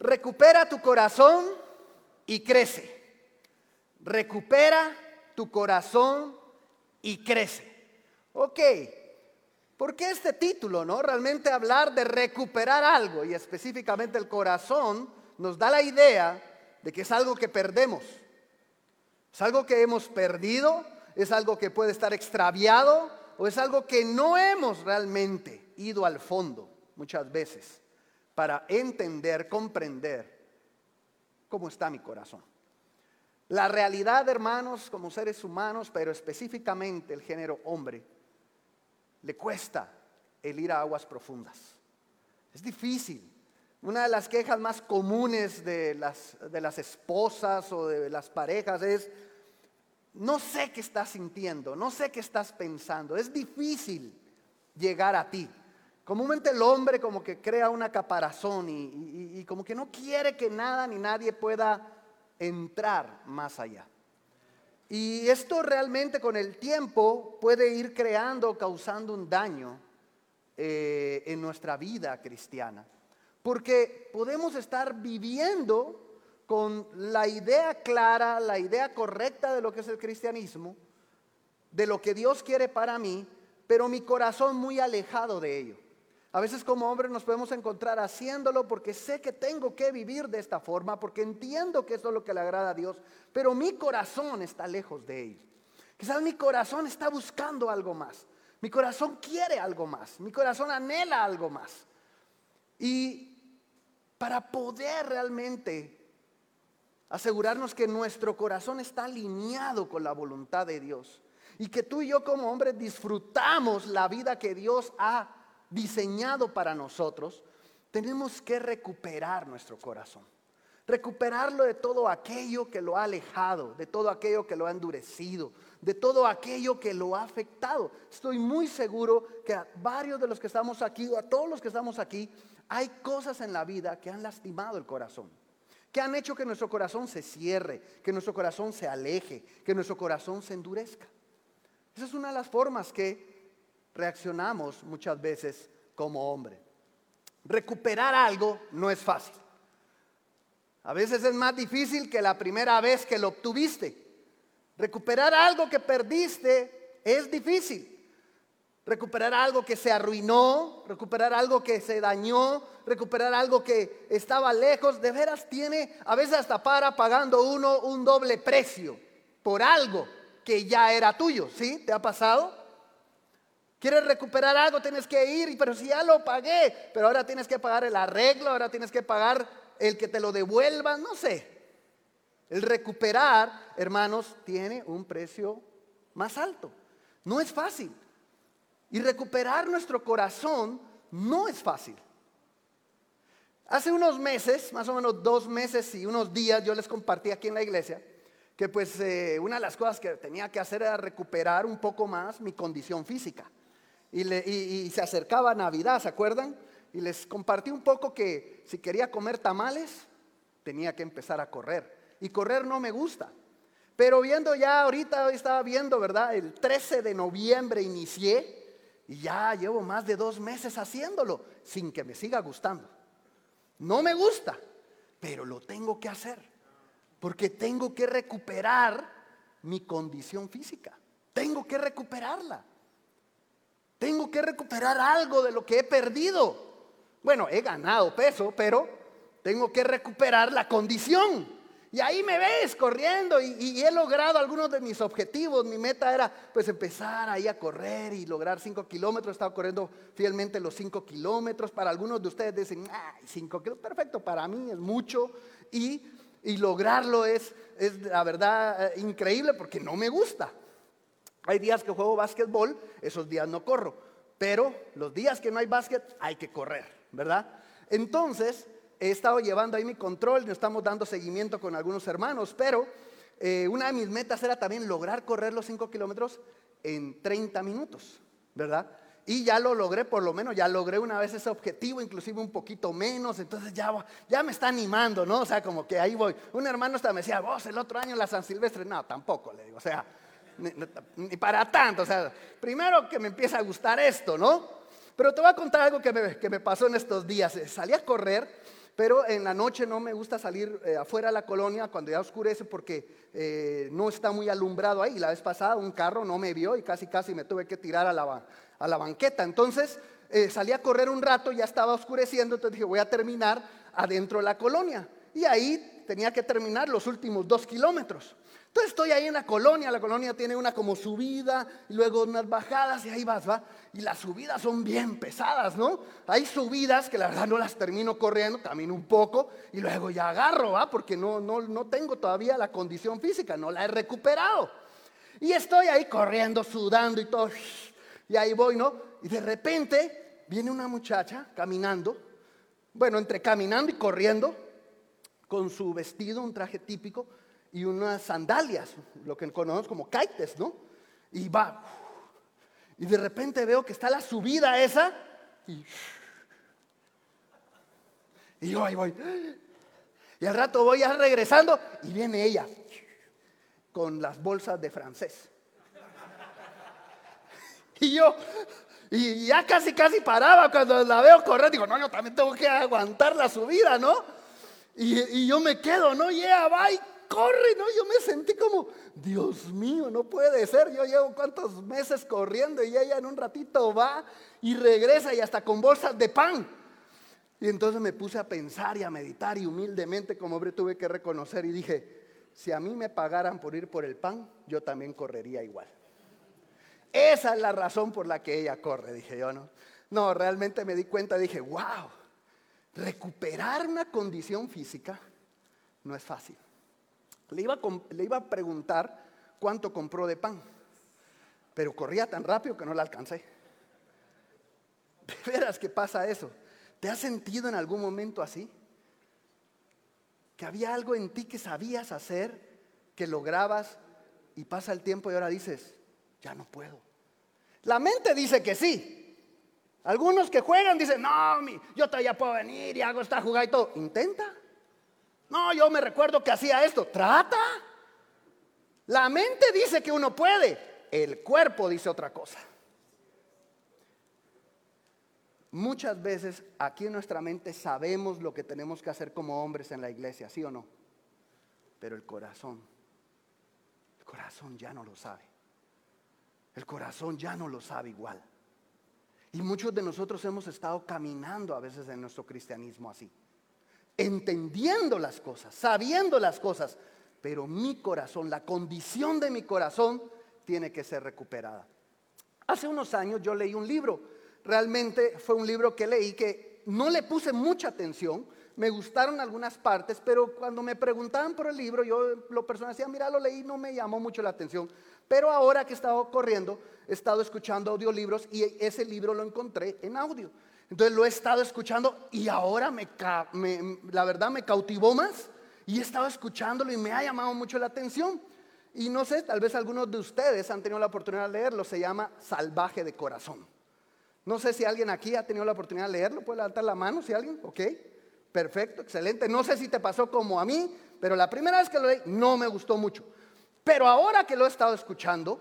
Recupera tu corazón y crece. Recupera tu corazón y crece. Ok, ¿por qué este título, no? Realmente hablar de recuperar algo y específicamente el corazón nos da la idea de que es algo que perdemos. Es algo que hemos perdido, es algo que puede estar extraviado o es algo que no hemos realmente ido al fondo muchas veces para entender, comprender cómo está mi corazón. La realidad, hermanos, como seres humanos, pero específicamente el género hombre, le cuesta el ir a aguas profundas. Es difícil. Una de las quejas más comunes de las, de las esposas o de las parejas es, no sé qué estás sintiendo, no sé qué estás pensando. Es difícil llegar a ti. Comúnmente el hombre como que crea una caparazón y, como que no quiere que nada ni nadie pueda entrar más allá. Y esto realmente con el tiempo puede ir creando, causando un daño eh, en nuestra vida cristiana. Porque podemos estar viviendo con la idea clara, la idea correcta de lo que es el cristianismo, de lo que Dios quiere para mí, pero mi corazón muy alejado de ello. A veces como hombres nos podemos encontrar haciéndolo porque sé que tengo que vivir de esta forma, porque entiendo que eso es lo que le agrada a Dios, pero mi corazón está lejos de ello. Quizás mi corazón está buscando algo más. Mi corazón quiere algo más. Mi corazón anhela algo más. Y para poder realmente asegurarnos que nuestro corazón está alineado con la voluntad de Dios y que tú y yo como hombres disfrutamos la vida que Dios ha diseñado para nosotros, tenemos que recuperar nuestro corazón. Recuperarlo de todo aquello que lo ha alejado, de todo aquello que lo ha endurecido, de todo aquello que lo ha afectado. Estoy muy seguro que a varios de los que estamos aquí, o a todos los que estamos aquí, hay cosas en la vida que han lastimado el corazón, que han hecho que nuestro corazón se cierre, que nuestro corazón se aleje, que nuestro corazón se endurezca. Esa es una de las formas que reaccionamos muchas veces como hombre. Recuperar algo no es fácil. A veces es más difícil que la primera vez que lo obtuviste. Recuperar algo que perdiste es difícil. Recuperar algo que se arruinó, recuperar algo que se dañó, recuperar algo que estaba lejos, de veras tiene, a veces hasta para pagando uno un doble precio por algo que ya era tuyo, ¿sí? ¿Te ha pasado? Quieres recuperar algo, tienes que ir, pero si ya lo pagué, pero ahora tienes que pagar el arreglo, ahora tienes que pagar el que te lo devuelva, no sé. El recuperar, hermanos, tiene un precio más alto. No es fácil. Y recuperar nuestro corazón no es fácil. Hace unos meses, más o menos dos meses y unos días, yo les compartí aquí en la iglesia que pues eh, una de las cosas que tenía que hacer era recuperar un poco más mi condición física y, se acercaba Navidad, ¿se acuerdan? Y les compartí un poco que si quería comer tamales, tenía que empezar a correr. Y correr no me gusta. Pero viendo ya, ahorita estaba viendo, ¿verdad? El 13 de noviembre inicié y ya llevo más de dos meses haciéndolo sin que me siga gustando. No me gusta, pero lo tengo que hacer. Porque tengo que recuperar mi condición física. Tengo que recuperarla. Tengo que recuperar algo de lo que he perdido. Bueno, he ganado peso, pero tengo que recuperar la condición. Y ahí me ves corriendo y, he logrado algunos de mis objetivos. Mi meta era pues empezar ahí a correr y lograr 5 kilómetros. He estado corriendo fielmente los 5 kilómetros. Para algunos de ustedes dicen, ay, 5 kilómetros, perfecto, para mí es mucho. Y, y lograrlo es, es la verdad eh, increíble porque no me gusta. Hay días que juego básquetbol, esos días no corro, pero los días que no hay básquet hay que correr, ¿verdad? Entonces, he estado llevando ahí mi control, nos estamos dando seguimiento con algunos hermanos, pero eh, una de mis metas era también lograr correr los 5 kilómetros en 30 minutos, ¿verdad? Y ya lo logré, por lo menos ya logré una vez ese objetivo, inclusive un poquito menos, entonces ya, ya me está animando, ¿no? O sea, como que ahí voy. Un hermano hasta me decía, vos el otro año la San Silvestre, no, tampoco, le digo, o sea, ni, para tanto. O sea, primero que me empieza a gustar esto, ¿no? Pero te voy a contar algo que me, que me pasó en estos días. Salí a correr pero en la noche no me gusta salir eh, afuera de la colonia cuando ya oscurece porque eh, no está muy alumbrado ahí. La vez pasada un carro no me vio y casi casi me tuve que tirar a la, a la banqueta. Entonces eh, salí a correr un rato, ya estaba oscureciendo, entonces dije voy a terminar adentro de la colonia. Y ahí tenía que terminar los últimos dos kilómetros. Entonces estoy ahí en la colonia, la colonia tiene una como subida y luego unas bajadas y ahí vas, va. Y las subidas son bien pesadas, ¿no? Hay subidas que la verdad no las termino corriendo, camino un poco y luego ya agarro, ¿va? Porque no, no, no tengo todavía la condición física, no la he recuperado. Y estoy ahí corriendo, sudando y todo. Y ahí voy, ¿no? Y de repente viene una muchacha caminando, bueno, entre caminando y corriendo, con su vestido, un traje típico y unas sandalias, lo que conocemos como kites, ¿no? Y va. Y de repente veo que está la subida esa y, yo ahí voy. Y al rato voy ya regresando y viene ella con las bolsas de francés. Y yo, y ya casi, casi paraba cuando la veo correr. Digo, no, yo también tengo que aguantar la subida, ¿no? Y, yo me quedo, ¿no? Y ella va y corre, ¿no? Yo me sentí como, Dios mío, no puede ser. Yo llevo cuántos meses corriendo y ella en un ratito va y regresa y hasta con bolsas de pan. Y entonces me puse a pensar y a meditar y humildemente como hombre tuve que reconocer y dije, si a mí me pagaran por ir por el pan, yo también correría igual. Esa es la razón por la que ella corre, dije yo, ¿no? No, realmente me di cuenta, dije, wow, recuperar una condición física no es fácil. Le iba, a, preguntar cuánto compró de pan, pero corría tan rápido que no la alcancé. ¿De veras que pasa eso? ¿Te has sentido en algún momento así? Que había algo en ti que sabías hacer, que lograbas y pasa el tiempo y ahora dices, ya no puedo. La mente dice que sí. Algunos que juegan dicen, no, yo todavía puedo venir y hago esta jugada y todo. Intenta. No, yo me recuerdo que hacía esto. Trata. La mente dice que uno puede, el cuerpo dice otra cosa. Muchas veces aquí en nuestra mente sabemos lo que tenemos que hacer como hombres en la iglesia, ¿sí o no? Pero el corazón, el corazón ya no lo sabe. El corazón ya no lo sabe igual. Y muchos de nosotros hemos estado caminando a veces en nuestro cristianismo así entendiendo las cosas, sabiendo las cosas, pero mi corazón, la condición de mi corazón tiene que ser recuperada. Hace unos años yo leí un libro, realmente fue un libro que leí que no le puse mucha atención, me gustaron algunas partes, pero cuando me preguntaban por el libro, yo lo personal decía, mira, lo leí, no me llamó mucho la atención. Pero ahora que he estado corriendo, he estado escuchando audiolibros y ese libro lo encontré en audio. Entonces lo he estado escuchando y ahora me, la verdad me cautivó más y he estado escuchándolo y me ha llamado mucho la atención. Y no sé, tal vez algunos de ustedes han tenido la oportunidad de leerlo, se llama Salvaje de Corazón. No sé si alguien aquí ha tenido la oportunidad de leerlo, puede levantar la mano si alguien, ok, perfecto, excelente. No sé si te pasó como a mí, pero la primera vez que lo leí no me gustó mucho. Pero ahora que lo he estado escuchando,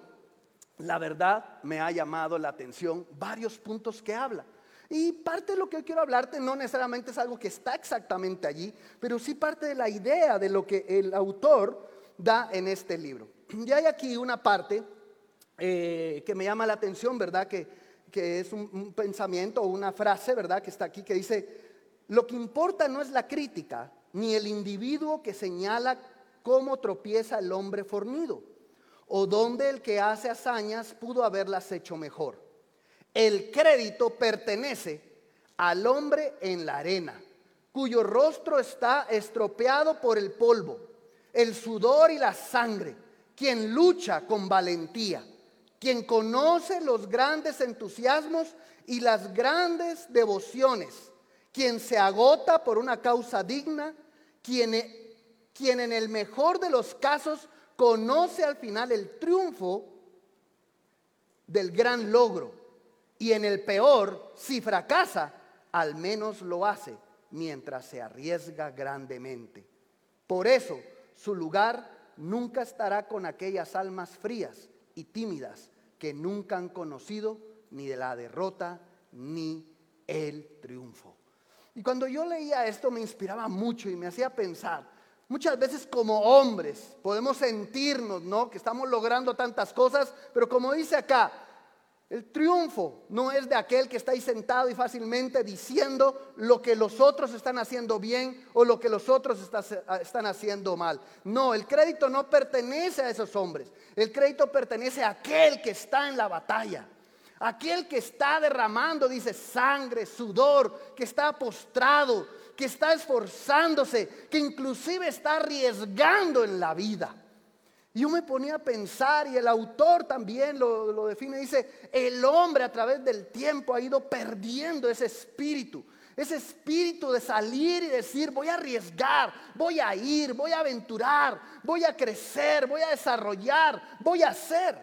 la verdad me ha llamado la atención varios puntos que habla. Y parte de lo que hoy quiero hablarte no necesariamente es algo que está exactamente allí, pero sí parte de la idea de lo que el autor da en este libro. Y hay aquí una parte eh, que me llama la atención, ¿verdad? Que, es un, un pensamiento o una frase, ¿verdad? Que está aquí que dice, lo que importa no es la crítica, ni el individuo que señala cómo tropieza el hombre fornido, o dónde el que hace hazañas pudo haberlas hecho mejor el crédito pertenece al hombre en la arena, cuyo rostro está estropeado por el polvo, el sudor y la sangre, quien lucha con valentía, quien conoce los grandes entusiasmos y las grandes devociones, quien se agota por una causa digna, quien, quien en el mejor de los casos conoce al final el triunfo del gran logro y en el peor, si fracasa, al menos lo hace mientras se arriesga grandemente. Por eso su lugar nunca estará con aquellas almas frías y tímidas que nunca han conocido ni de la derrota ni el triunfo. Y cuando yo leía esto me inspiraba mucho y me hacía pensar. Muchas veces como hombres podemos sentirnos, ¿no? Que estamos logrando tantas cosas, pero como dice acá, el triunfo no es de aquel que está ahí sentado y fácilmente diciendo lo que los otros están haciendo bien o lo que los otros están haciendo mal. No, el crédito no pertenece a esos hombres. El crédito pertenece a aquel que está en la batalla. Aquel que está derramando, dice, sangre, sudor, que está postrado, que está esforzándose, que inclusive está arriesgando en la vida. Y yo me ponía a pensar, y el autor también lo, define, dice, el hombre a través del tiempo ha ido perdiendo ese espíritu, ese espíritu de salir y decir, voy a arriesgar, voy a ir, voy a aventurar, voy a crecer, voy a desarrollar, voy a hacer.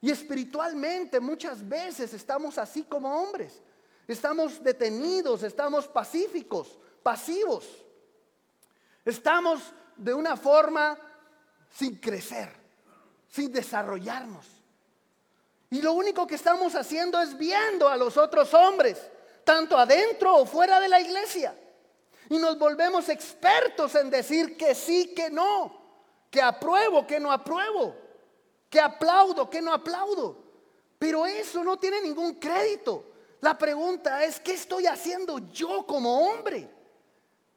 Y espiritualmente muchas veces estamos así como hombres, estamos detenidos, estamos pacíficos, pasivos, estamos de una forma sin crecer, sin desarrollarnos. Y lo único que estamos haciendo es viendo a los otros hombres, tanto adentro o fuera de la iglesia. Y nos volvemos expertos en decir que sí, que no, que apruebo, que no apruebo, que aplaudo, que no aplaudo. Pero eso no tiene ningún crédito. La pregunta es, ¿qué estoy haciendo yo como hombre?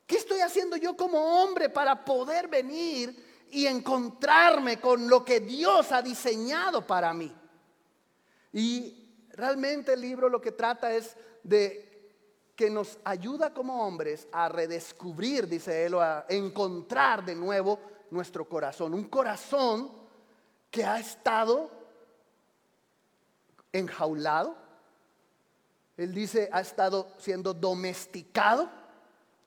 ¿Qué estoy haciendo yo como hombre para poder venir y encontrarme con lo que Dios ha diseñado para mí. Y realmente el libro lo que trata es de que nos ayuda como hombres a redescubrir, dice él, o a encontrar de nuevo nuestro corazón. Un corazón que ha estado enjaulado. Él dice, ha estado siendo domesticado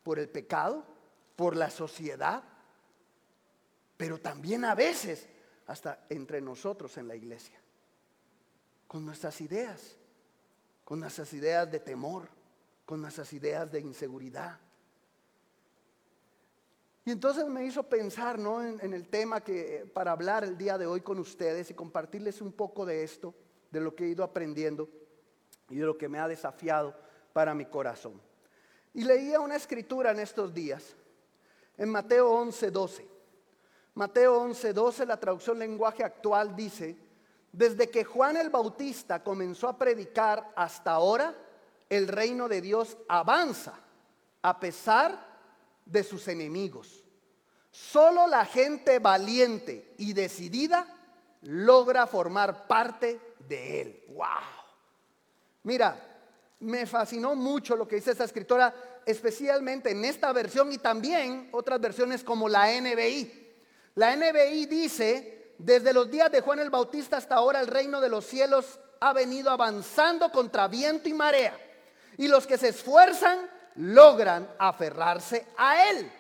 por el pecado, por la sociedad, pero también a veces hasta entre nosotros en la iglesia, con nuestras ideas, con nuestras ideas de temor, con nuestras ideas de inseguridad. Y entonces me hizo pensar ¿no? en, el tema que para hablar el día de hoy con ustedes y compartirles un poco de esto, de lo que he ido aprendiendo y de lo que me ha desafiado para mi corazón. Y leía una escritura en estos días, en Mateo 11, 12. Mateo 11, 12, la traducción lenguaje actual dice, desde que Juan el Bautista comenzó a predicar hasta ahora, el reino de Dios avanza a pesar de sus enemigos. Solo la gente valiente y decidida logra formar parte de él. ¡Wow! Mira, me fascinó mucho lo que dice esta escritora, especialmente en esta versión y también otras versiones como la NBI. La NBI dice, desde los días de Juan el Bautista hasta ahora el reino de los cielos ha venido avanzando contra viento y marea. Y los que se esfuerzan logran aferrarse a él.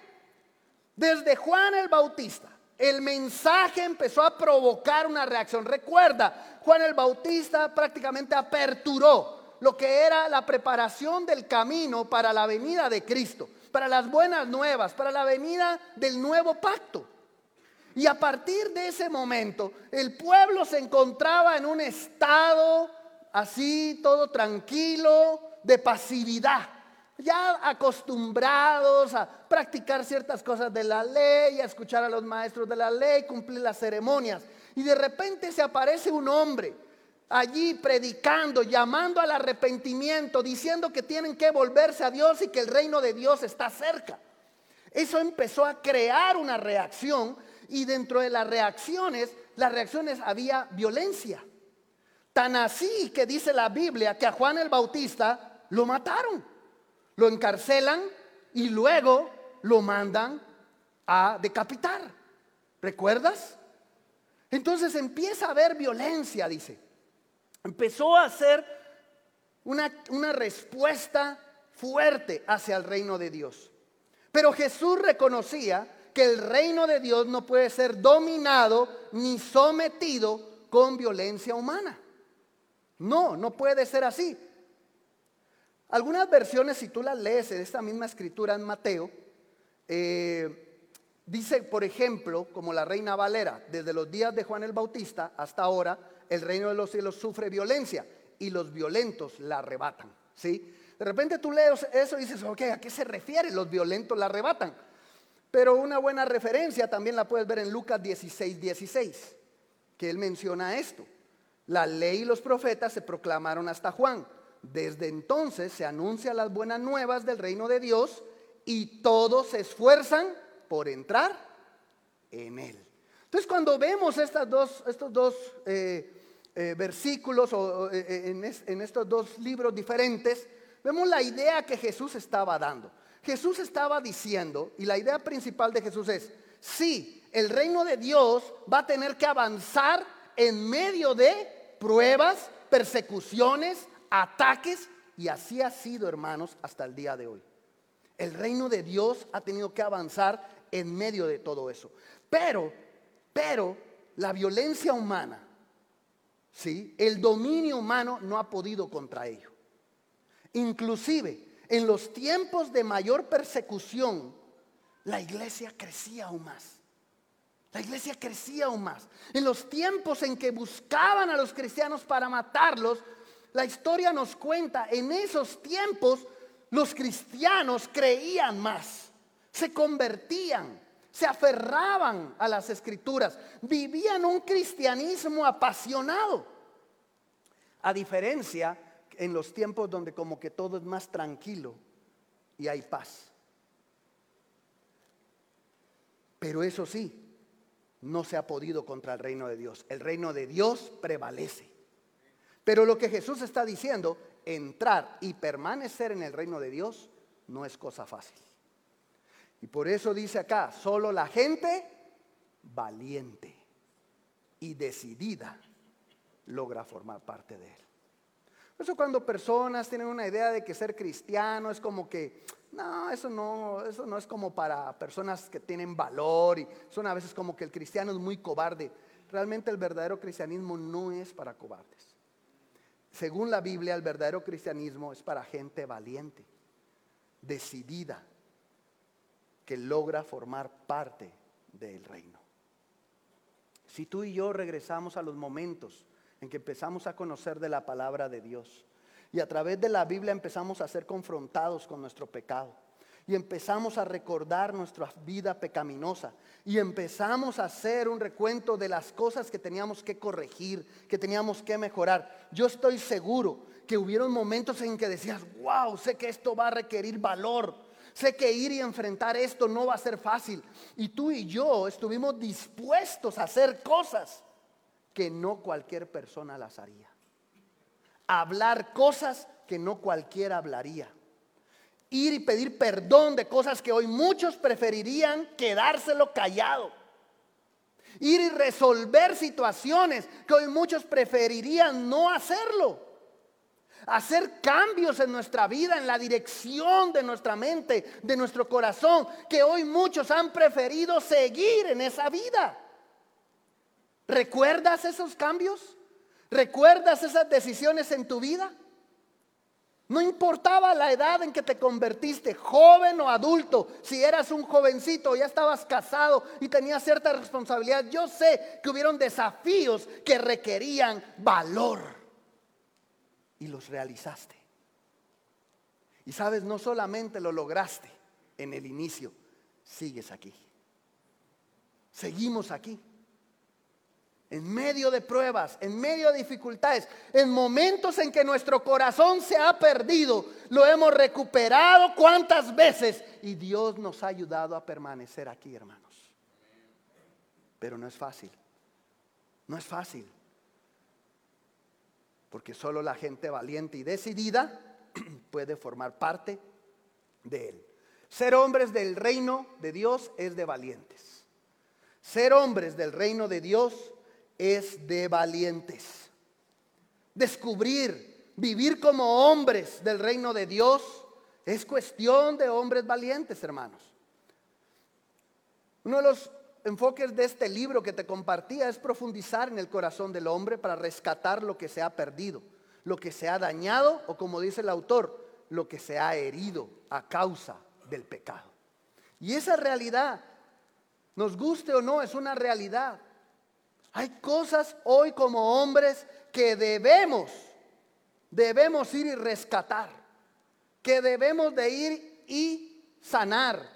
Desde Juan el Bautista, el mensaje empezó a provocar una reacción. Recuerda, Juan el Bautista prácticamente aperturó lo que era la preparación del camino para la venida de Cristo, para las buenas nuevas, para la venida del nuevo pacto. Y a partir de ese momento, el pueblo se encontraba en un estado así, todo tranquilo, de pasividad. Ya acostumbrados a practicar ciertas cosas de la ley, a escuchar a los maestros de la ley, cumplir las ceremonias. Y de repente se aparece un hombre allí predicando, llamando al arrepentimiento, diciendo que tienen que volverse a Dios y que el reino de Dios está cerca. Eso empezó a crear una reacción y dentro de las reacciones, las reacciones había violencia. Tan así que dice la Biblia que a Juan el Bautista lo mataron, lo encarcelan y luego lo mandan a decapitar. ¿Recuerdas? Entonces empieza a haber violencia, dice. Empezó a ser una, una respuesta fuerte hacia el reino de Dios. Pero Jesús reconocía que el reino de Dios no puede ser dominado ni sometido con violencia humana. No, no puede ser así. Algunas versiones, si tú las lees en esta misma escritura en Mateo, eh, dice, por ejemplo, como la reina Valera, desde los días de Juan el Bautista hasta ahora, el reino de los cielos sufre violencia y los violentos la arrebatan. ¿sí? De repente tú lees eso y dices, ok, ¿a qué se refiere? Los violentos la arrebatan. Pero una buena referencia también la puedes ver en Lucas 16, 16, que él menciona esto. La ley y los profetas se proclamaron hasta Juan. Desde entonces se anuncian las buenas nuevas del reino de Dios y todos se esfuerzan por entrar en él. Entonces cuando vemos estas dos, estos dos eh, eh, versículos o, eh, en, en estos dos libros diferentes, vemos la idea que Jesús estaba dando. Jesús estaba diciendo, y la idea principal de Jesús es, sí, el reino de Dios va a tener que avanzar en medio de pruebas, persecuciones, ataques, y así ha sido, hermanos, hasta el día de hoy. El reino de Dios ha tenido que avanzar en medio de todo eso. Pero, pero, la violencia humana, ¿sí? El dominio humano no ha podido contra ello. Inclusive, en los tiempos de mayor persecución, la iglesia crecía aún más. La iglesia crecía aún más. En los tiempos en que buscaban a los cristianos para matarlos, la historia nos cuenta, en esos tiempos los cristianos creían más, se convertían, se aferraban a las escrituras, vivían un cristianismo apasionado. A diferencia en los tiempos donde como que todo es más tranquilo y hay paz. Pero eso sí, no se ha podido contra el reino de Dios. El reino de Dios prevalece. Pero lo que Jesús está diciendo, entrar y permanecer en el reino de Dios, no es cosa fácil. Y por eso dice acá, solo la gente valiente y decidida logra formar parte de él. Eso cuando personas tienen una idea de que ser cristiano es como que, no, eso no, eso no es como para personas que tienen valor y son a veces como que el cristiano es muy cobarde. Realmente el verdadero cristianismo no es para cobardes. Según la Biblia, el verdadero cristianismo es para gente valiente, decidida, que logra formar parte del reino. Si tú y yo regresamos a los momentos en que empezamos a conocer de la palabra de Dios. Y a través de la Biblia empezamos a ser confrontados con nuestro pecado. Y empezamos a recordar nuestra vida pecaminosa. Y empezamos a hacer un recuento de las cosas que teníamos que corregir, que teníamos que mejorar. Yo estoy seguro que hubieron momentos en que decías, wow, sé que esto va a requerir valor. Sé que ir y enfrentar esto no va a ser fácil. Y tú y yo estuvimos dispuestos a hacer cosas que no cualquier persona las haría. Hablar cosas que no cualquiera hablaría. Ir y pedir perdón de cosas que hoy muchos preferirían quedárselo callado. Ir y resolver situaciones que hoy muchos preferirían no hacerlo. Hacer cambios en nuestra vida, en la dirección de nuestra mente, de nuestro corazón, que hoy muchos han preferido seguir en esa vida. ¿Recuerdas esos cambios? ¿Recuerdas esas decisiones en tu vida? No importaba la edad en que te convertiste, joven o adulto, si eras un jovencito, ya estabas casado y tenías cierta responsabilidad, yo sé que hubieron desafíos que requerían valor y los realizaste. Y sabes, no solamente lo lograste en el inicio, sigues aquí. Seguimos aquí en medio de pruebas, en medio de dificultades, en momentos en que nuestro corazón se ha perdido, lo hemos recuperado cuántas veces y Dios nos ha ayudado a permanecer aquí, hermanos. Pero no es fácil, no es fácil, porque solo la gente valiente y decidida puede formar parte de Él. Ser hombres del reino de Dios es de valientes. Ser hombres del reino de Dios es de valientes. Descubrir, vivir como hombres del reino de Dios es cuestión de hombres valientes, hermanos. Uno de los enfoques de este libro que te compartía es profundizar en el corazón del hombre para rescatar lo que se ha perdido, lo que se ha dañado o como dice el autor, lo que se ha herido a causa del pecado. Y esa realidad, nos guste o no, es una realidad. Hay cosas hoy como hombres que debemos, debemos ir y rescatar. que debemos de ir y sanar,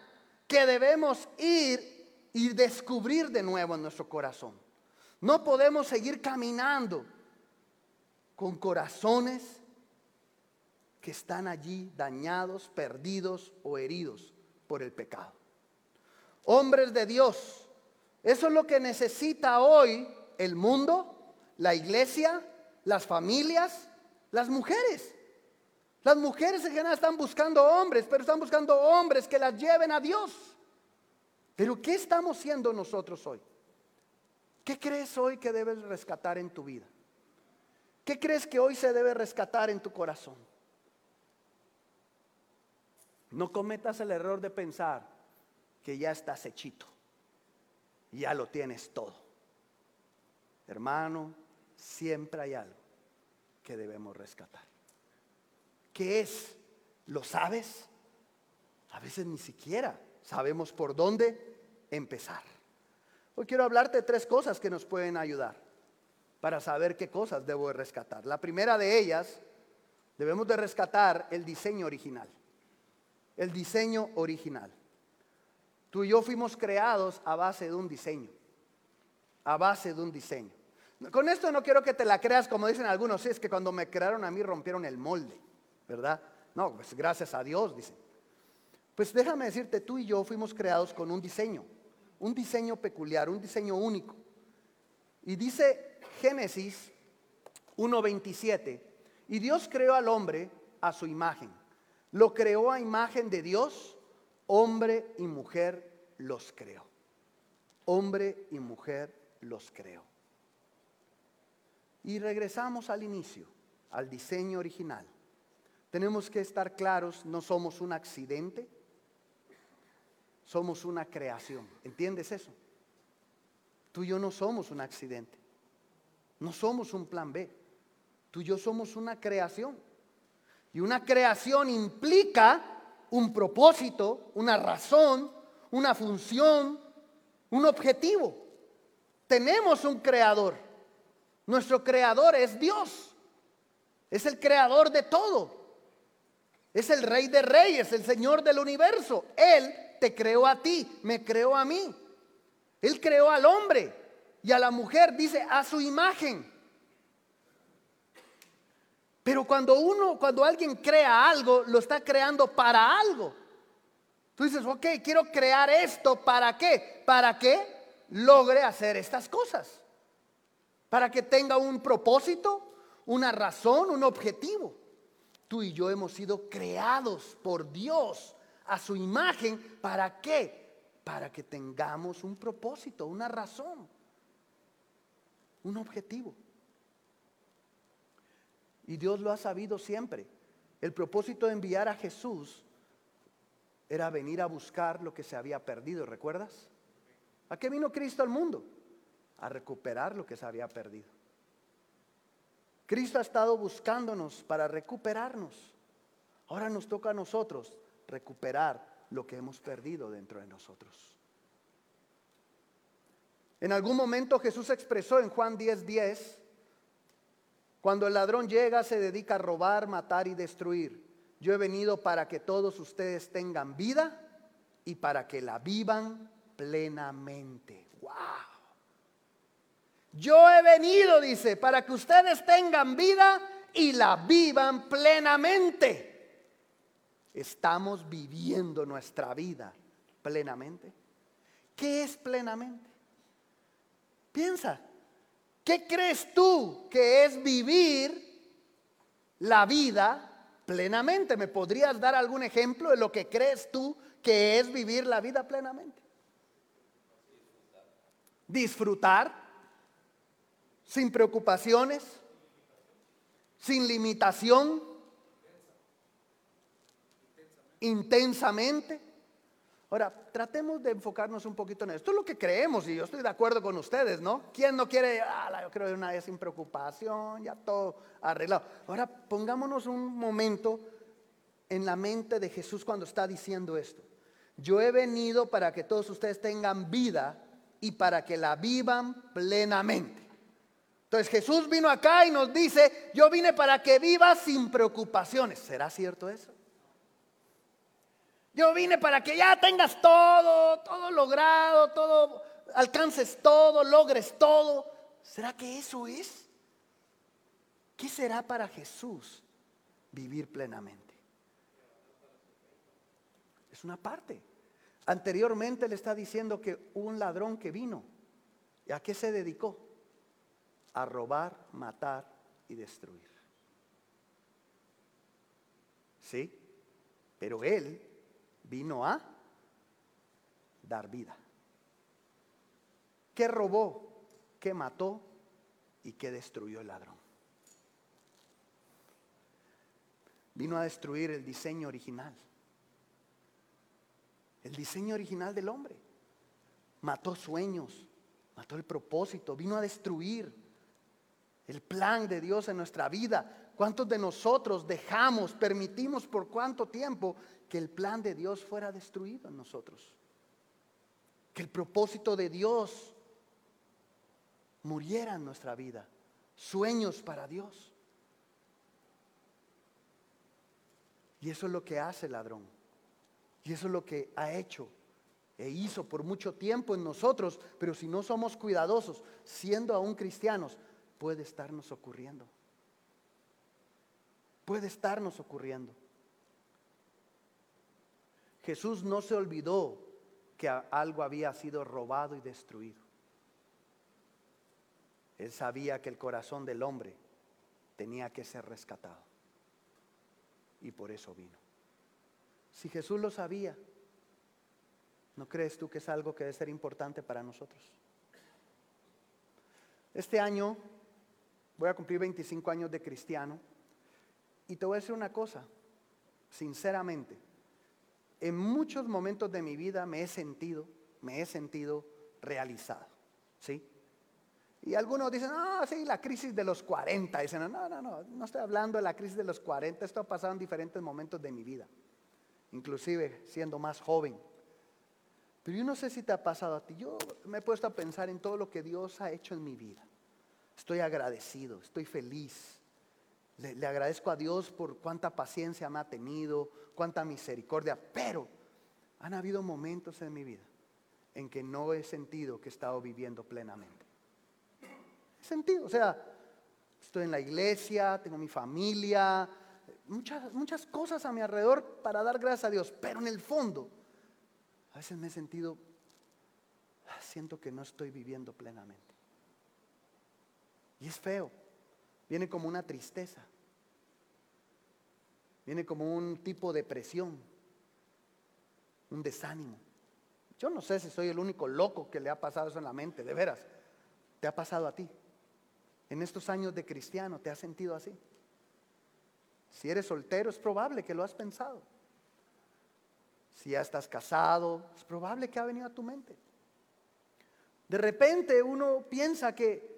que debemos ir y descubrir de nuevo en nuestro corazón. No podemos seguir caminando con corazones que están allí dañados, perdidos o heridos por el pecado. Hombres de Dios, eso es lo que necesita hoy el mundo, la iglesia, las familias, las mujeres. Las mujeres en general están buscando hombres, pero están buscando hombres que las lleven a Dios. Pero ¿qué estamos siendo nosotros hoy? ¿Qué crees hoy que debes rescatar en tu vida? ¿Qué crees que hoy se debe rescatar en tu corazón? No cometas el error de pensar que ya estás hechito, ya lo tienes todo. Hermano, siempre hay algo que debemos rescatar. ¿Qué es? ¿Lo sabes? A veces ni siquiera sabemos por dónde empezar. Hoy quiero hablarte de tres cosas que nos pueden ayudar para saber qué cosas debo de rescatar. La primera de ellas, debemos de rescatar el diseño original. El diseño original. Tú y yo fuimos creados a base de un diseño. A base de un diseño. Con esto no quiero que te la creas como dicen algunos, es que cuando me crearon a mí rompieron el molde, ¿verdad? No, pues gracias a Dios, dicen. Pues déjame decirte, tú y yo fuimos creados con un diseño, un diseño peculiar, un diseño único. Y dice Génesis 1.27. Y Dios creó al hombre a su imagen. Lo creó a imagen de Dios, hombre y mujer los creó. Hombre y mujer los creó. Y regresamos al inicio, al diseño original. Tenemos que estar claros, no somos un accidente, somos una creación. ¿Entiendes eso? Tú y yo no somos un accidente. No somos un plan B. Tú y yo somos una creación. Y una creación implica un propósito, una razón, una función, un objetivo. Tenemos un creador. Nuestro creador es Dios. Es el creador de todo. Es el rey de reyes, el señor del universo. Él te creó a ti, me creó a mí. Él creó al hombre y a la mujer dice a su imagen. Pero cuando uno, cuando alguien crea algo, lo está creando para algo. Tú dices, ok, quiero crear esto, ¿para qué? Para que logre hacer estas cosas. Para que tenga un propósito, una razón, un objetivo. Tú y yo hemos sido creados por Dios a su imagen. ¿Para qué? Para que tengamos un propósito, una razón un objetivo. Y Dios lo ha sabido siempre. El propósito de enviar a Jesús era venir a buscar lo que se había perdido, ¿recuerdas? ¿A qué vino Cristo al mundo? A recuperar lo que se había perdido. Cristo ha estado buscándonos para recuperarnos. Ahora nos toca a nosotros recuperar lo que hemos perdido dentro de nosotros. En algún momento Jesús expresó en Juan 10:10, 10, cuando el ladrón llega se dedica a robar, matar y destruir. Yo he venido para que todos ustedes tengan vida y para que la vivan plenamente. ¡Wow! Yo he venido, dice, para que ustedes tengan vida y la vivan plenamente. ¿Estamos viviendo nuestra vida plenamente? ¿Qué es plenamente? Piensa, ¿qué crees tú que es vivir la vida plenamente? ¿Me podrías dar algún ejemplo de lo que crees tú que es vivir la vida plenamente? Disfrutar sin preocupaciones, sin limitación, intensamente Ahora, tratemos de enfocarnos un poquito en esto. Esto es lo que creemos y yo estoy de acuerdo con ustedes, ¿no? ¿Quién no quiere, ah, yo creo de una vez sin preocupación, ya todo arreglado? Ahora, pongámonos un momento en la mente de Jesús cuando está diciendo esto. Yo he venido para que todos ustedes tengan vida y para que la vivan plenamente. Entonces Jesús vino acá y nos dice, yo vine para que viva sin preocupaciones. ¿Será cierto eso? Yo vine para que ya tengas todo, todo logrado, todo, alcances todo, logres todo. ¿Será que eso es? ¿Qué será para Jesús vivir plenamente? Es una parte. Anteriormente le está diciendo que un ladrón que vino, ¿y a qué se dedicó? A robar, matar y destruir. ¿Sí? Pero él vino a dar vida. ¿Qué robó? ¿Qué mató? ¿Y qué destruyó el ladrón? Vino a destruir el diseño original el diseño original del hombre. Mató sueños, mató el propósito, vino a destruir el plan de Dios en nuestra vida. ¿Cuántos de nosotros dejamos, permitimos por cuánto tiempo que el plan de Dios fuera destruido en nosotros? Que el propósito de Dios muriera en nuestra vida. Sueños para Dios. Y eso es lo que hace el ladrón. Y eso es lo que ha hecho e hizo por mucho tiempo en nosotros, pero si no somos cuidadosos, siendo aún cristianos, puede estarnos ocurriendo. Puede estarnos ocurriendo. Jesús no se olvidó que algo había sido robado y destruido. Él sabía que el corazón del hombre tenía que ser rescatado. Y por eso vino. Si Jesús lo sabía, ¿no crees tú que es algo que debe ser importante para nosotros? Este año voy a cumplir 25 años de cristiano y te voy a decir una cosa, sinceramente, en muchos momentos de mi vida me he sentido, me he sentido realizado, ¿sí? Y algunos dicen, ah, sí, la crisis de los 40. Dicen, no, no, no, no estoy hablando de la crisis de los 40, esto ha pasado en diferentes momentos de mi vida inclusive siendo más joven. Pero yo no sé si te ha pasado a ti. Yo me he puesto a pensar en todo lo que Dios ha hecho en mi vida. Estoy agradecido, estoy feliz. Le, agradezco a Dios por cuánta paciencia me ha tenido, cuánta misericordia. Pero han habido momentos en mi vida en que no he sentido que he estado viviendo plenamente. He sentido, o sea, estoy en la iglesia, tengo mi familia, muchas, muchas cosas a mi alrededor para dar gracias a Dios, pero en el fondo, a veces me he sentido, siento que no estoy viviendo plenamente. Y es feo, viene como una tristeza, viene como un tipo de presión, un desánimo. Yo no sé si soy el único loco que le ha pasado eso en la mente, de veras. ¿Te ha pasado a ti? En estos años de cristiano, ¿te has sentido así? Si eres soltero, es probable que lo has pensado. Si ya estás casado, es probable que ha venido a tu mente. De repente uno piensa que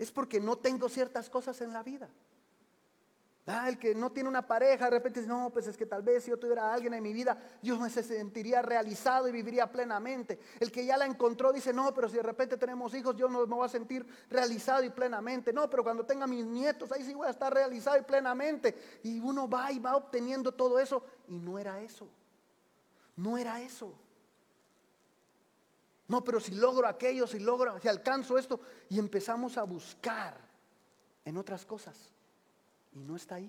es porque no tengo ciertas cosas en la vida. Ah, el que no tiene una pareja, de repente dice, no, pues es que tal vez si yo tuviera a alguien en mi vida, yo me sentiría realizado y viviría plenamente. El que ya la encontró dice, no, pero si de repente tenemos hijos, yo no me voy a sentir realizado y plenamente. No, pero cuando tenga mis nietos, ahí sí voy a estar realizado y plenamente. Y uno va y va obteniendo todo eso. Y no era eso. No era eso. No, pero si logro aquello, si logro, si alcanzo esto, y empezamos a buscar en otras cosas y no está ahí.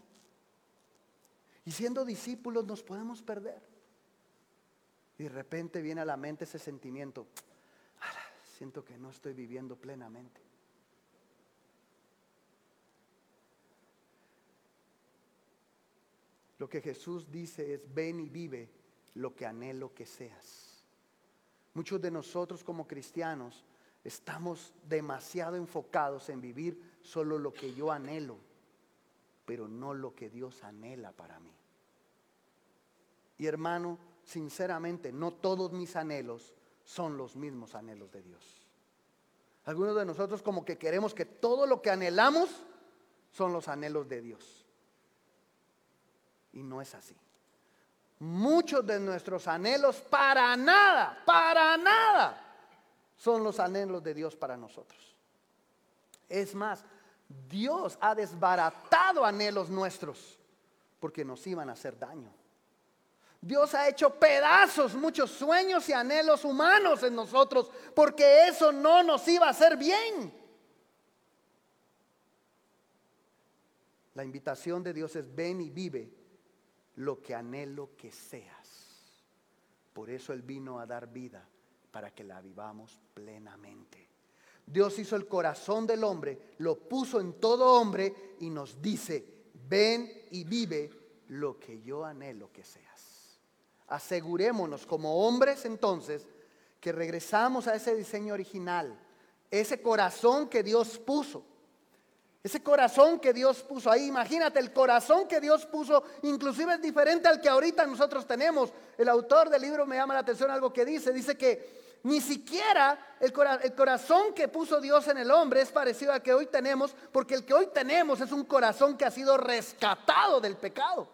Y siendo discípulos nos podemos perder. Y de repente viene a la mente ese sentimiento, siento que no estoy viviendo plenamente. Lo que Jesús dice es, ven y vive lo que anhelo que seas. Muchos de nosotros como cristianos estamos demasiado enfocados en vivir solo lo que yo anhelo pero no lo que Dios anhela para mí. Y hermano, sinceramente, no todos mis anhelos son los mismos anhelos de Dios. Algunos de nosotros como que queremos que todo lo que anhelamos son los anhelos de Dios. Y no es así. Muchos de nuestros anhelos para nada, para nada, son los anhelos de Dios para nosotros. Es más, Dios ha desbaratado anhelos nuestros porque nos iban a hacer daño. Dios ha hecho pedazos muchos sueños y anhelos humanos en nosotros, porque eso no nos iba a hacer bien. La invitación de Dios es ven y vive lo que anhelo que seas. Por eso Él vino a dar vida, para que la vivamos plenamente. Dios hizo el corazón del hombre, lo puso en todo hombre y nos dice, ven y vive lo que yo anhelo que seas asegurémonos como hombres entonces que regresamos a ese diseño original, ese corazón que Dios puso. Ese corazón que Dios puso ahí, imagínate, el corazón que Dios puso, inclusive es diferente al que ahorita nosotros tenemos. El autor del libro me llama la atención algo que dice, dice que ni siquiera el, corazón que puso Dios en el hombre es parecido al que hoy tenemos, porque el que hoy tenemos es un corazón que ha sido rescatado del pecado.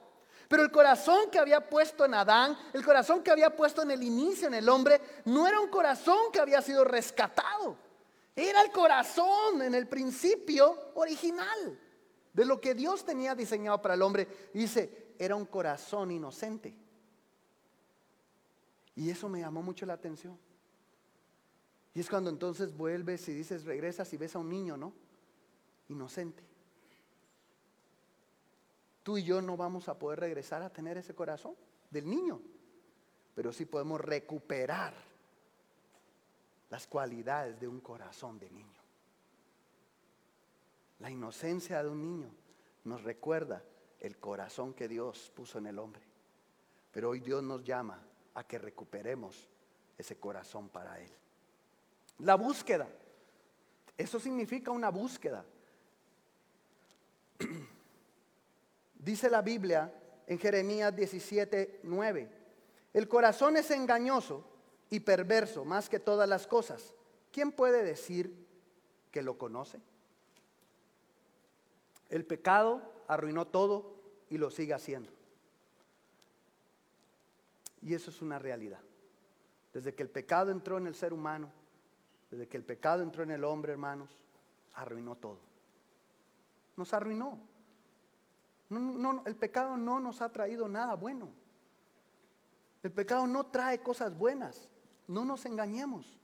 Pero el corazón que había puesto en Adán, el corazón que había puesto en el inicio en el hombre, no era un corazón que había sido rescatado. Era el corazón en el principio original de lo que Dios tenía diseñado para el hombre. Dice, era un corazón inocente. Y eso me llamó mucho la atención. Y es cuando entonces vuelves y dices, regresas y ves a un niño, ¿no? Inocente tú y yo no vamos a poder regresar a tener ese corazón del niño, pero sí podemos recuperar las cualidades de un corazón de niño. La inocencia de un niño nos recuerda el corazón que Dios puso en el hombre. Pero hoy Dios nos llama a que recuperemos ese corazón para Él. La búsqueda. Eso significa una búsqueda. Dice la Biblia en Jeremías 17, 9. El corazón es engañoso y perverso más que todas las cosas. ¿Quién puede decir que lo conoce? El pecado arruinó todo y lo sigue haciendo. Y eso es una realidad. Desde que el pecado entró en el ser humano, desde que el pecado entró en el hombre, hermanos, arruinó todo. Nos arruinó. El pecado no nos ha traído nada bueno. El pecado no trae cosas buenas. No nos engañemos.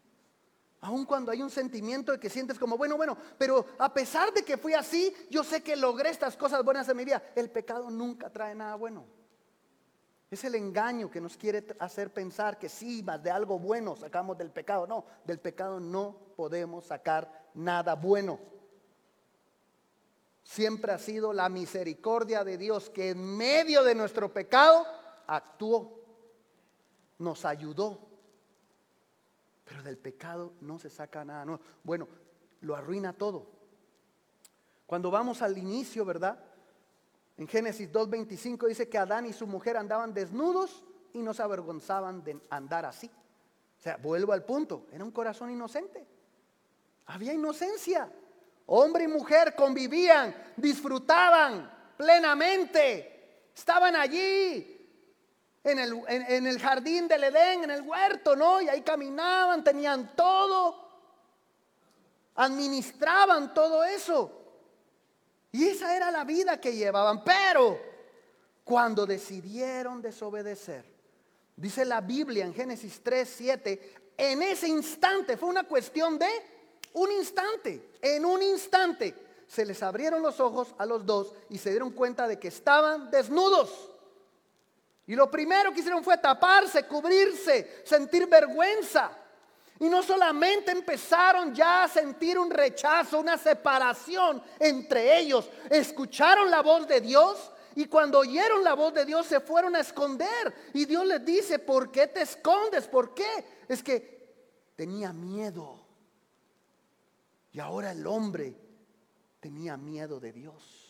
Aun cuando hay un sentimiento de que sientes como, bueno, bueno, pero a pesar de que fui así, yo sé que logré estas cosas buenas en mi vida. El pecado nunca trae nada bueno. Es el engaño que nos quiere hacer pensar que sí, más de algo bueno sacamos del pecado. No, del pecado no podemos sacar nada bueno siempre ha sido la misericordia de Dios que en medio de nuestro pecado actuó, nos ayudó. Pero del pecado no se saca nada. No. Bueno, lo arruina todo. Cuando vamos al inicio, ¿verdad? En Génesis 2.25 dice que Adán y su mujer andaban desnudos y no se avergonzaban de andar así. O sea, vuelvo al punto, era un corazón inocente. Había inocencia. Hombre y mujer convivían, disfrutaban plenamente, estaban allí en el, jardín del Edén, en el huerto, ¿no? Y ahí caminaban, tenían todo, administraban todo eso. Y esa era la vida que llevaban. Pero cuando decidieron desobedecer, dice la Biblia en Génesis 3, 7, en ese instante fue una cuestión de un instante, en un instante, se les abrieron los ojos a los dos y se dieron cuenta de que estaban desnudos. Y lo primero que hicieron fue taparse, cubrirse, sentir vergüenza. Y no solamente empezaron ya a sentir un rechazo, una separación entre ellos, escucharon la voz de Dios y cuando oyeron la voz de Dios se fueron a esconder. Y Dios les dice, ¿por qué te escondes? ¿Por qué? Es que tenía miedo. Y ahora el hombre tenía miedo de Dios.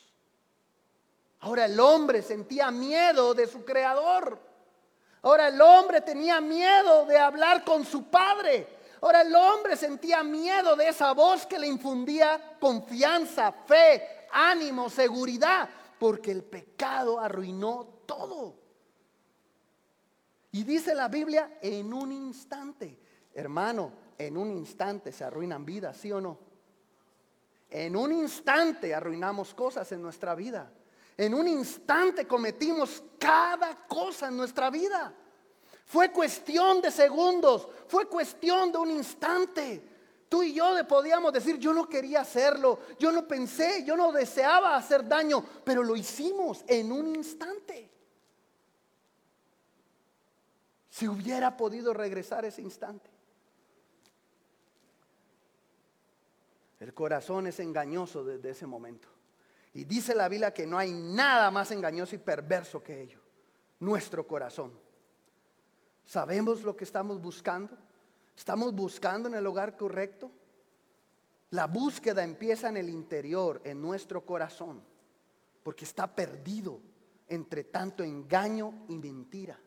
Ahora el hombre sentía miedo de su creador. Ahora el hombre tenía miedo de hablar con su padre. Ahora el hombre sentía miedo de esa voz que le infundía confianza, fe, ánimo, seguridad, porque el pecado arruinó todo. Y dice la Biblia, en un instante, hermano, en un instante se arruinan vidas, ¿sí o no? En un instante arruinamos cosas en nuestra vida. En un instante cometimos cada cosa en nuestra vida. Fue cuestión de segundos, fue cuestión de un instante. Tú y yo podíamos decir, yo no quería hacerlo, yo no pensé, yo no deseaba hacer daño, pero lo hicimos en un instante. Si hubiera podido regresar ese instante. El corazón es engañoso desde ese momento. Y dice la Biblia que no hay nada más engañoso y perverso que ello. Nuestro corazón. ¿Sabemos lo que estamos buscando? ¿Estamos buscando en el lugar correcto? La búsqueda empieza en el interior, en nuestro corazón, porque está perdido entre tanto engaño y mentira.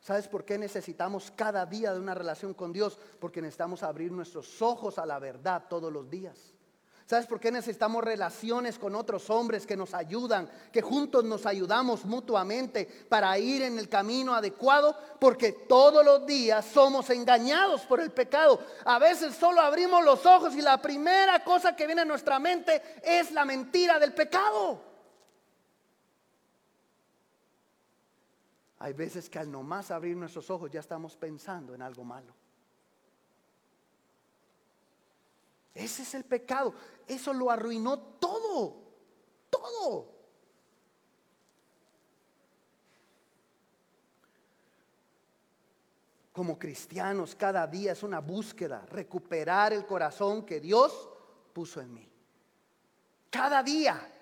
¿Sabes por qué necesitamos cada día de una relación con Dios? Porque necesitamos abrir nuestros ojos a la verdad todos los días. ¿Sabes por qué necesitamos relaciones con otros hombres que nos ayudan, que juntos nos ayudamos mutuamente para ir en el camino adecuado? Porque todos los días somos engañados por el pecado. A veces solo abrimos los ojos y la primera cosa que viene a nuestra mente es la mentira del pecado. Hay veces que al nomás abrir nuestros ojos ya estamos pensando en algo malo. Ese es el pecado. Eso lo arruinó todo. Todo. Como cristianos, cada día es una búsqueda, recuperar el corazón que Dios puso en mí. Cada día.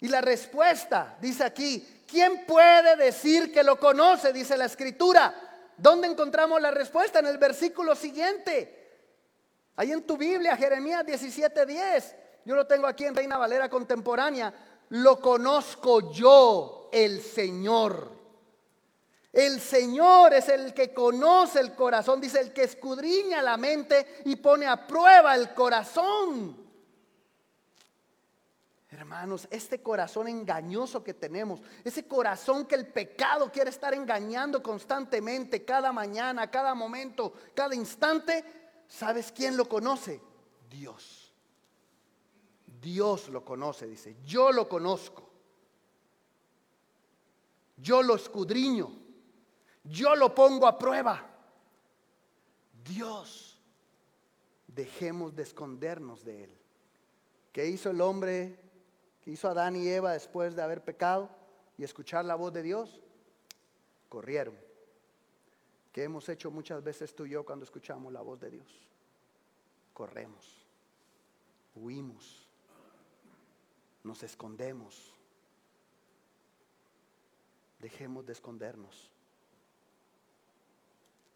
Y la respuesta, dice aquí, ¿quién puede decir que lo conoce? Dice la escritura. ¿Dónde encontramos la respuesta? En el versículo siguiente. Ahí en tu Biblia, Jeremías 17:10, yo lo tengo aquí en Reina Valera Contemporánea, lo conozco yo, el Señor. El Señor es el que conoce el corazón, dice el que escudriña la mente y pone a prueba el corazón. Hermanos, este corazón engañoso que tenemos, ese corazón que el pecado quiere estar engañando constantemente, cada mañana, cada momento, cada instante, ¿Sabes quién lo conoce? Dios. Dios lo conoce, dice. Yo lo conozco. Yo lo escudriño. Yo lo pongo a prueba. Dios. Dejemos de escondernos de Él. ¿Qué hizo el hombre? ¿Qué hizo Adán y Eva después de haber pecado y escuchar la voz de Dios? Corrieron que hemos hecho muchas veces tú y yo cuando escuchamos la voz de Dios. Corremos, huimos, nos escondemos. Dejemos de escondernos.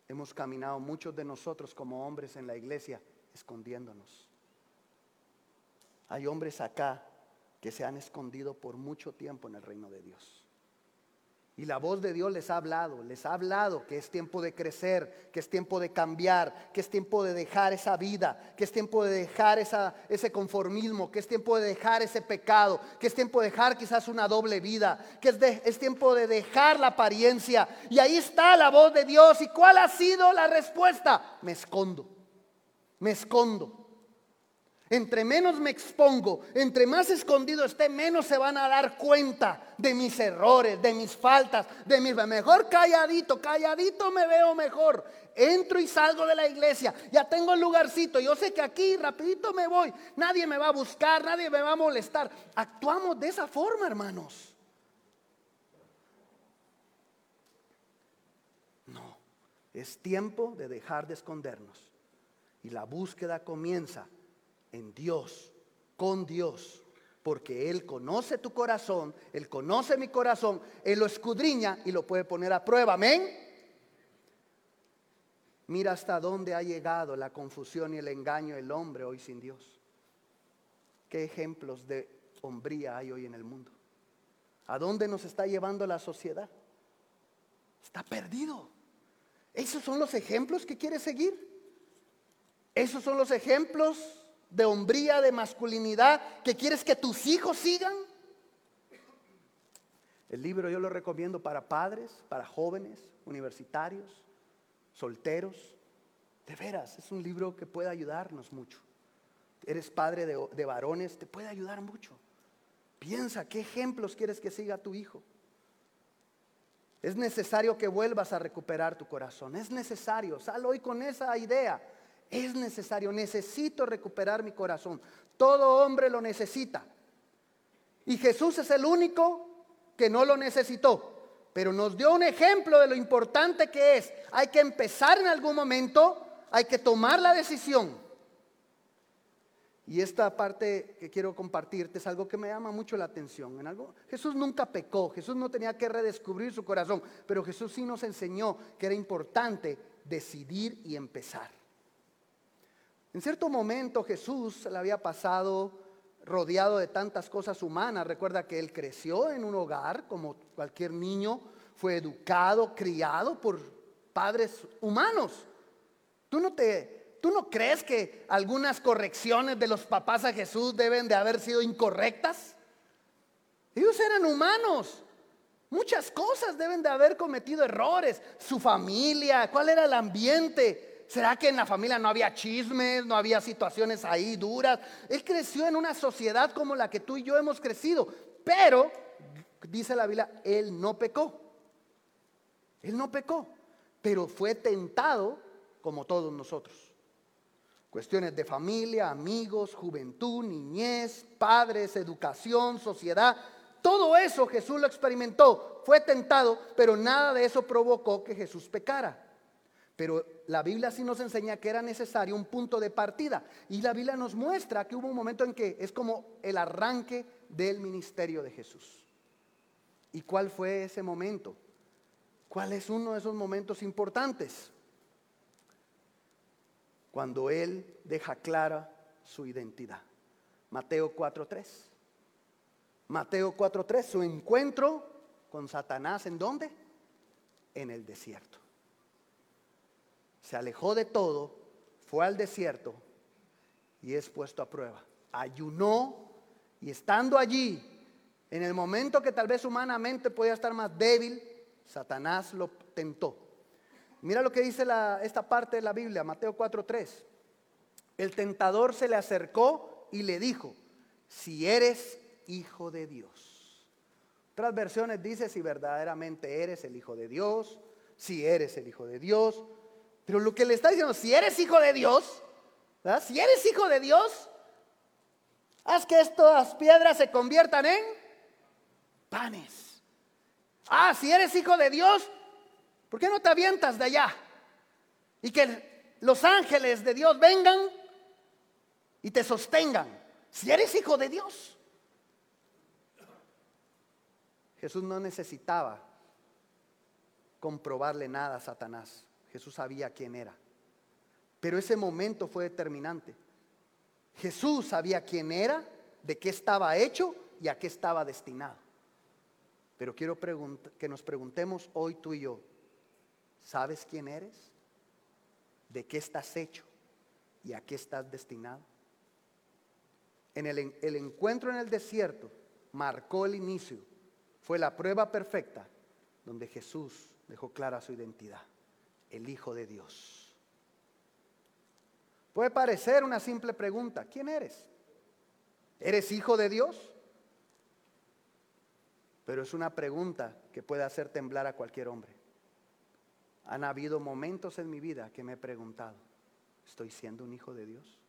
Hemos caminado muchos de nosotros como hombres en la iglesia escondiéndonos. Hay hombres acá que se han escondido por mucho tiempo en el reino de Dios. Y la voz de Dios les ha hablado, les ha hablado que es tiempo de crecer, que es tiempo de cambiar, que es tiempo de dejar esa vida, que es tiempo de dejar esa, ese conformismo, que es tiempo de dejar ese pecado, que es tiempo de dejar quizás una doble vida, que es, es tiempo de dejar la apariencia. Y ahí está la voz de Dios. ¿Y cuál ha sido la respuesta? Me escondo, me escondo. Entre menos me expongo, entre más escondido esté, menos se van a dar cuenta de mis errores, de mis faltas, de mis... Mejor calladito, calladito me veo mejor. Entro y salgo de la iglesia, ya tengo el lugarcito, yo sé que aquí rapidito me voy, nadie me va a buscar, nadie me va a molestar. Actuamos de esa forma, hermanos. No, es tiempo de dejar de escondernos. Y la búsqueda comienza en Dios, con Dios, porque Él conoce tu corazón, Él conoce mi corazón, Él lo escudriña y lo puede poner a prueba. Amén. Mira hasta dónde ha llegado la confusión y el engaño del hombre hoy sin Dios. ¿Qué ejemplos de hombría hay hoy en el mundo? ¿A dónde nos está llevando la sociedad? Está perdido. ¿Esos son los ejemplos que quiere seguir? ¿Esos son los ejemplos de hombría, de masculinidad, que quieres que tus hijos sigan. El libro yo lo recomiendo para padres, para jóvenes, universitarios, solteros. De veras, es un libro que puede ayudarnos mucho. Eres padre de, varones, te puede ayudar mucho. Piensa, ¿qué ejemplos quieres que siga tu hijo? Es necesario que vuelvas a recuperar tu corazón. Es necesario. Sal hoy con esa idea. Es necesario. Necesito recuperar mi corazón. Todo hombre lo necesita. Y Jesús es el único que no lo necesitó. Pero nos dio un ejemplo de lo importante que es. Hay que empezar en algún momento. Hay que tomar la decisión. Y esta parte que quiero compartirte es algo que me llama mucho la atención. En algo, Jesús nunca pecó, Jesús no tenía que redescubrir su corazón, pero Jesús sí nos enseñó que era importante decidir y empezar. En cierto momento Jesús le había pasado rodeado de tantas cosas humanas. Recuerda que él creció en un hogar como cualquier niño, fue educado, criado por padres humanos. Tú no te ¿Tú no crees que algunas correcciones de los papás a Jesús deben de haber sido incorrectas? Ellos eran humanos. Muchas cosas deben de haber cometido errores. Su familia, cuál era el ambiente. ¿Será que en la familia no había chismes, no había situaciones ahí duras? Él creció en una sociedad como la que tú y yo hemos crecido. Pero, dice la Biblia, él no pecó. Él no pecó, pero fue tentado como todos nosotros. Cuestiones de familia, amigos, juventud, niñez, padres, educación, sociedad. Todo eso Jesús lo experimentó, fue tentado, pero nada de eso provocó que Jesús pecara. Pero la Biblia sí nos enseña que era necesario un punto de partida. Y la Biblia nos muestra que hubo un momento en que es como el arranque del ministerio de Jesús. ¿Y cuál fue ese momento? ¿Cuál es uno de esos momentos importantes? cuando Él deja clara su identidad. Mateo 4.3. Mateo 4.3, su encuentro con Satanás, ¿en dónde? En el desierto. Se alejó de todo, fue al desierto y es puesto a prueba. Ayunó y estando allí, en el momento que tal vez humanamente podía estar más débil, Satanás lo tentó. Mira lo que dice esta parte de la Biblia, Mateo 4:3. El tentador se le acercó y le dijo, si eres hijo de Dios. Otras versiones dice si verdaderamente eres el hijo de Dios, si eres el hijo de Dios. Pero lo que le está diciendo, si eres hijo de Dios, si eres hijo de Dios, haz que estas piedras se conviertan en panes. Ah, si eres hijo de Dios, ¿Por qué no te avientas de allá? Y que los ángeles de Dios vengan y te sostengan. Si eres hijo de Dios. Jesús no necesitaba comprobarle nada a Satanás. Jesús sabía quién era. Pero ese momento fue determinante. Jesús sabía quién era, de qué estaba hecho y a qué estaba destinado. Pero quiero que nos preguntemos hoy tú y yo, ¿Sabes quién eres? ¿De qué estás hecho? ¿Y a qué estás destinado? En el, el encuentro en el desierto marcó el inicio. Fue la prueba perfecta donde Jesús dejó clara su identidad. El Hijo de Dios. Puede parecer una simple pregunta. ¿Quién eres? ¿Eres hijo de Dios? Pero es una pregunta que puede hacer temblar a cualquier hombre. Han habido momentos en mi vida que me he preguntado, ¿estoy siendo un hijo de Dios?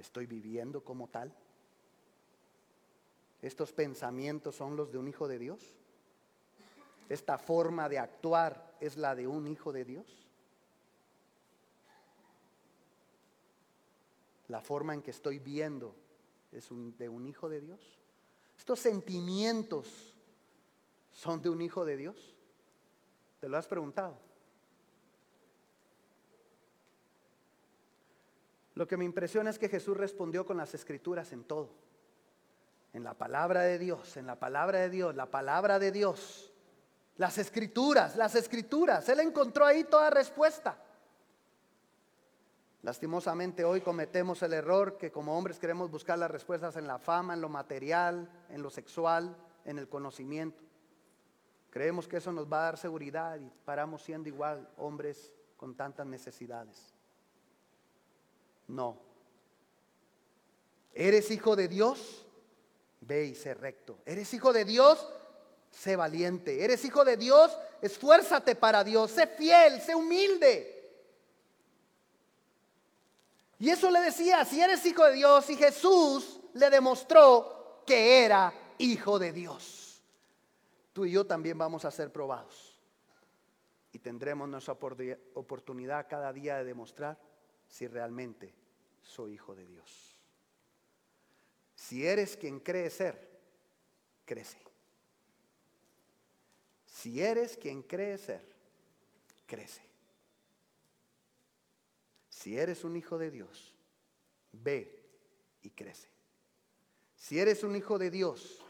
¿Estoy viviendo como tal? ¿Estos pensamientos son los de un hijo de Dios? ¿Esta forma de actuar es la de un hijo de Dios? ¿La forma en que estoy viendo es de un hijo de Dios? ¿Estos sentimientos son de un hijo de Dios? ¿Te lo has preguntado? Lo que me impresiona es que Jesús respondió con las escrituras en todo. En la palabra de Dios, en la palabra de Dios, la palabra de Dios. Las escrituras, las escrituras. Él encontró ahí toda respuesta. Lastimosamente hoy cometemos el error que como hombres queremos buscar las respuestas en la fama, en lo material, en lo sexual, en el conocimiento. Creemos que eso nos va a dar seguridad y paramos siendo igual hombres con tantas necesidades. No. ¿Eres hijo de Dios? ve y sé recto. ¿Eres hijo de Dios? Sé valiente. ¿Eres hijo de Dios? Esfuérzate para Dios. Sé fiel, sé humilde. Y eso le decía, si eres hijo de Dios, y Jesús le demostró que era hijo de Dios. Tú y yo también vamos a ser probados. Y tendremos nuestra oportunidad cada día de demostrar si realmente soy hijo de Dios. Si eres quien cree ser, crece. Si eres quien cree ser, crece. Si eres un hijo de Dios, ve y crece. Si eres un hijo de Dios,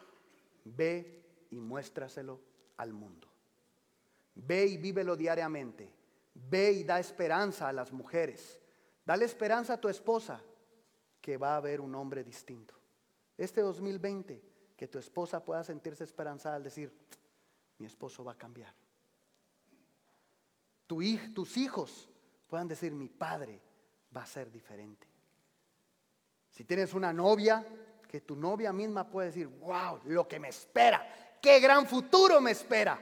ve y muéstraselo al mundo. Ve y vívelo diariamente. Ve y da esperanza a las mujeres. Dale esperanza a tu esposa que va a haber un hombre distinto. Este 2020, que tu esposa pueda sentirse esperanzada al decir, mi esposo va a cambiar. Tu, tus hijos puedan decir, mi padre va a ser diferente. Si tienes una novia, que tu novia misma puede decir, wow, lo que me espera, qué gran futuro me espera.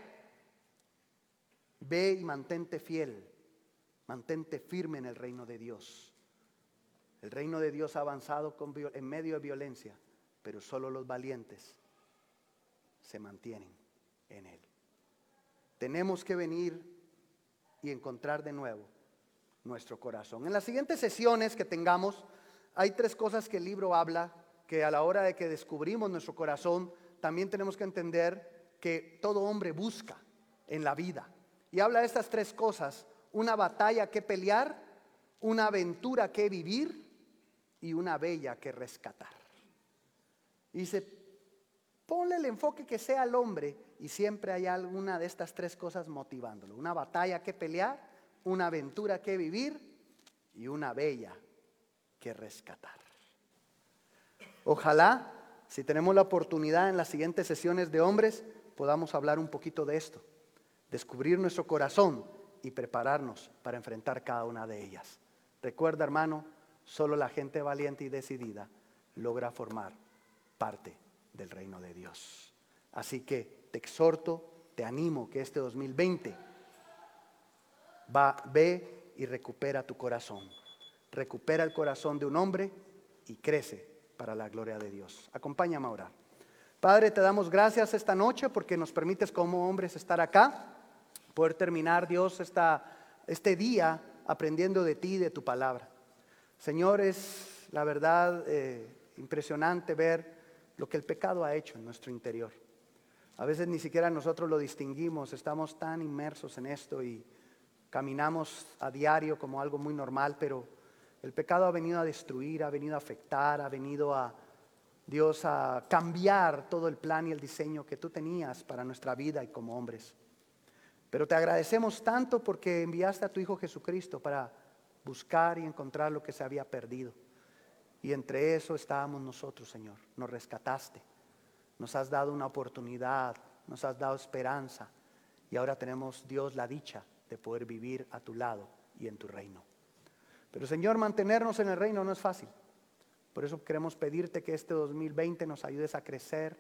Ve y mantente fiel, mantente firme en el reino de Dios. El reino de Dios ha avanzado en medio de violencia, pero solo los valientes se mantienen en él. Tenemos que venir y encontrar de nuevo nuestro corazón. En las siguientes sesiones que tengamos, hay tres cosas que el libro habla, que a la hora de que descubrimos nuestro corazón, también tenemos que entender que todo hombre busca en la vida. Y habla de estas tres cosas, una batalla que pelear, una aventura que vivir y una bella que rescatar. Y dice, ponle el enfoque que sea al hombre y siempre hay alguna de estas tres cosas motivándolo. Una batalla que pelear, una aventura que vivir y una bella que rescatar. Ojalá, si tenemos la oportunidad en las siguientes sesiones de hombres, podamos hablar un poquito de esto, descubrir nuestro corazón y prepararnos para enfrentar cada una de ellas. Recuerda, hermano, solo la gente valiente y decidida logra formar parte del reino de Dios. Así que te exhorto, te animo que este 2020 va, ve y recupera tu corazón. Recupera el corazón de un hombre y crece para la gloria de Dios. Acompáñame a orar. Padre, te damos gracias esta noche porque nos permites como hombres estar acá, poder terminar, Dios, este día aprendiendo de ti y de tu palabra. Señor, es la verdad eh, impresionante ver lo que el pecado ha hecho en nuestro interior. A veces ni siquiera nosotros lo distinguimos, estamos tan inmersos en esto y caminamos a diario como algo muy normal, pero el pecado ha venido a destruir, ha venido a afectar, ha venido a Dios a cambiar todo el plan y el diseño que tú tenías para nuestra vida y como hombres. Pero te agradecemos tanto porque enviaste a tu Hijo Jesucristo para buscar y encontrar lo que se había perdido. Y entre eso estábamos nosotros, Señor. Nos rescataste, nos has dado una oportunidad, nos has dado esperanza. Y ahora tenemos, Dios, la dicha de poder vivir a tu lado y en tu reino. Pero Señor, mantenernos en el reino no es fácil. Por eso queremos pedirte que este 2020 nos ayudes a crecer,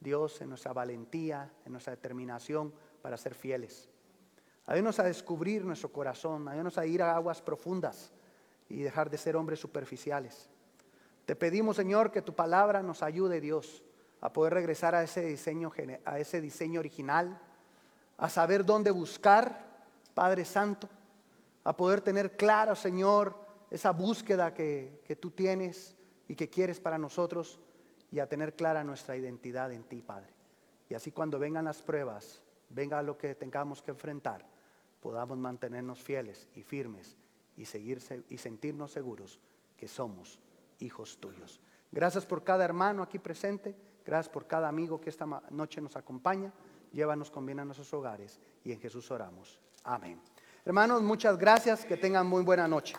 Dios, en nuestra valentía, en nuestra determinación para ser fieles. Ayúdanos a descubrir nuestro corazón, ayúdanos a ir a aguas profundas y dejar de ser hombres superficiales. Te pedimos, Señor, que tu palabra nos ayude, Dios, a poder regresar a ese diseño, a ese diseño original, a saber dónde buscar Padre Santo, a poder tener claro, Señor, esa búsqueda que, que tú tienes y que quieres para nosotros y a tener clara nuestra identidad en ti, Padre. Y así cuando vengan las pruebas, venga lo que tengamos que enfrentar, podamos mantenernos fieles y firmes y, seguirse, y sentirnos seguros que somos hijos tuyos. Gracias por cada hermano aquí presente, gracias por cada amigo que esta noche nos acompaña. Llévanos con bien a nuestros hogares y en Jesús oramos. Amén. Hermanos, muchas gracias. Que tengan muy buena noche.